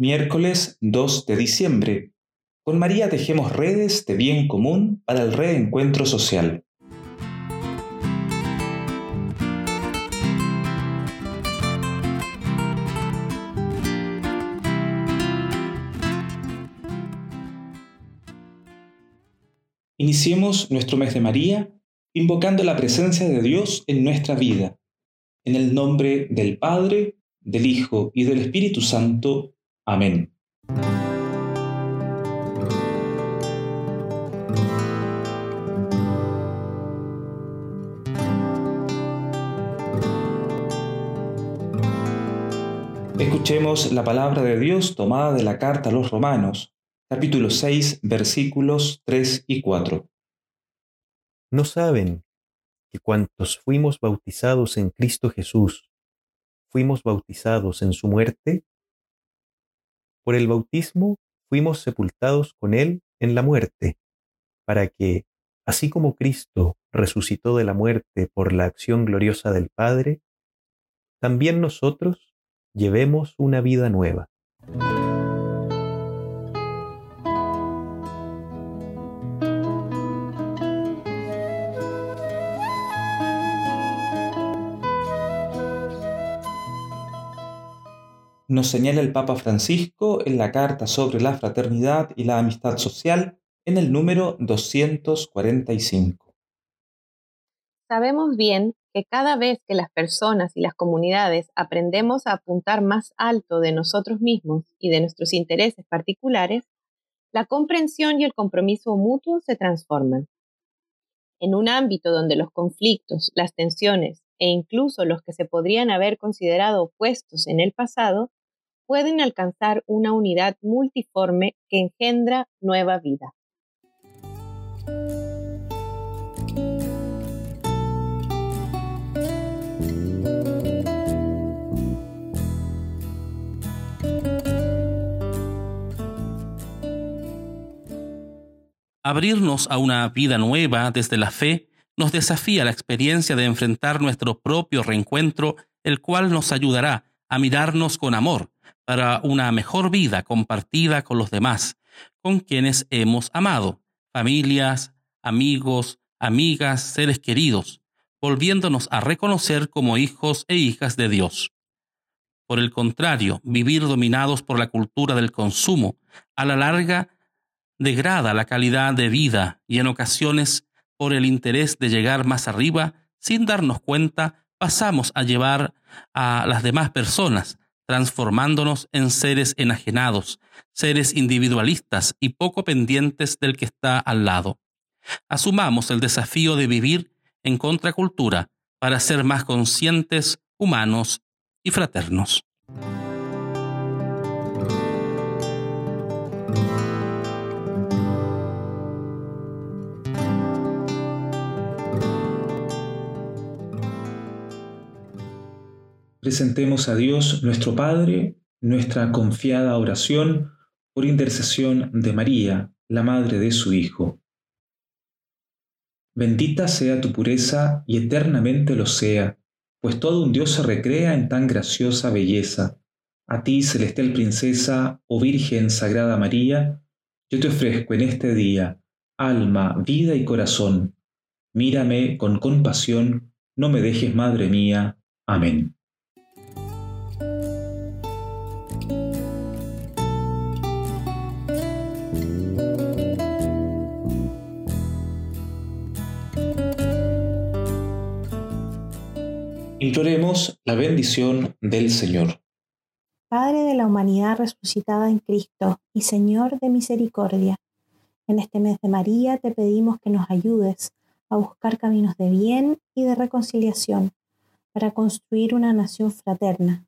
Miércoles 2 de diciembre. Con María tejemos redes de bien común para el reencuentro social. Iniciemos nuestro mes de María invocando la presencia de Dios en nuestra vida. En el nombre del Padre, del Hijo y del Espíritu Santo. Amén. Escuchemos la palabra de Dios tomada de la carta a los romanos, capítulo 6, versículos 3 y 4. ¿No saben que cuantos fuimos bautizados en Cristo Jesús, fuimos bautizados en su muerte? Por el bautismo fuimos sepultados con Él en la muerte, para que, así como Cristo resucitó de la muerte por la acción gloriosa del Padre, también nosotros llevemos una vida nueva. Nos señala el Papa Francisco en la Carta sobre la Fraternidad y la Amistad Social en el número 245. Sabemos bien que cada vez que las personas y las comunidades aprendemos a apuntar más alto de nosotros mismos y de nuestros intereses particulares, la comprensión y el compromiso mutuo se transforman. En un ámbito donde los conflictos, las tensiones e incluso los que se podrían haber considerado opuestos en el pasado pueden alcanzar una unidad multiforme que engendra nueva vida. Abrirnos a una vida nueva desde la fe nos desafía la experiencia de enfrentar nuestro propio reencuentro, el cual nos ayudará a mirarnos con amor para una mejor vida compartida con los demás, con quienes hemos amado, familias, amigos, amigas, seres queridos, volviéndonos a reconocer como hijos e hijas de Dios. Por el contrario, vivir dominados por la cultura del consumo, a la larga, degrada la calidad de vida y en ocasiones, por el interés de llegar más arriba, sin darnos cuenta, pasamos a llevar a las demás personas transformándonos en seres enajenados, seres individualistas y poco pendientes del que está al lado. Asumamos el desafío de vivir en contracultura para ser más conscientes, humanos y fraternos. Presentemos a Dios nuestro Padre nuestra confiada oración por intercesión de María, la Madre de su Hijo. Bendita sea tu pureza y eternamente lo sea, pues todo un Dios se recrea en tan graciosa belleza. A ti, celestial princesa, oh Virgen Sagrada María, yo te ofrezco en este día alma, vida y corazón. Mírame con compasión, no me dejes, Madre mía. Amén. Imploremos la bendición del Señor. Padre de la humanidad resucitada en Cristo y Señor de misericordia, en este mes de María te pedimos que nos ayudes a buscar caminos de bien y de reconciliación para construir una nación fraterna.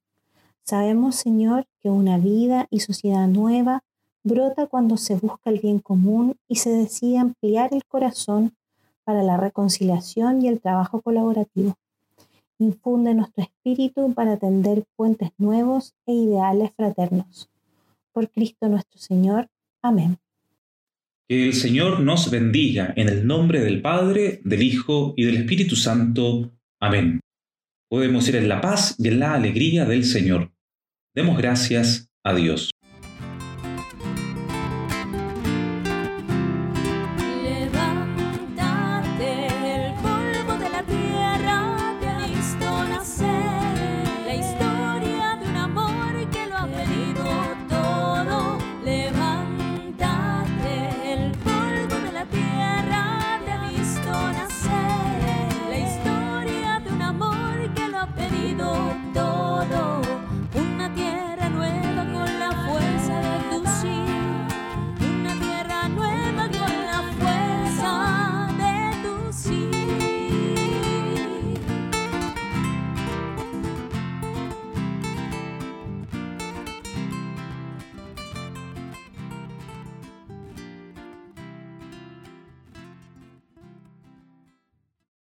Sabemos, Señor, que una vida y sociedad nueva brota cuando se busca el bien común y se decide ampliar el corazón para la reconciliación y el trabajo colaborativo infunde nuestro espíritu para tender puentes nuevos e ideales fraternos. Por Cristo nuestro Señor. Amén. Que el Señor nos bendiga en el nombre del Padre, del Hijo y del Espíritu Santo. Amén. Podemos ir en la paz y en la alegría del Señor. Demos gracias a Dios.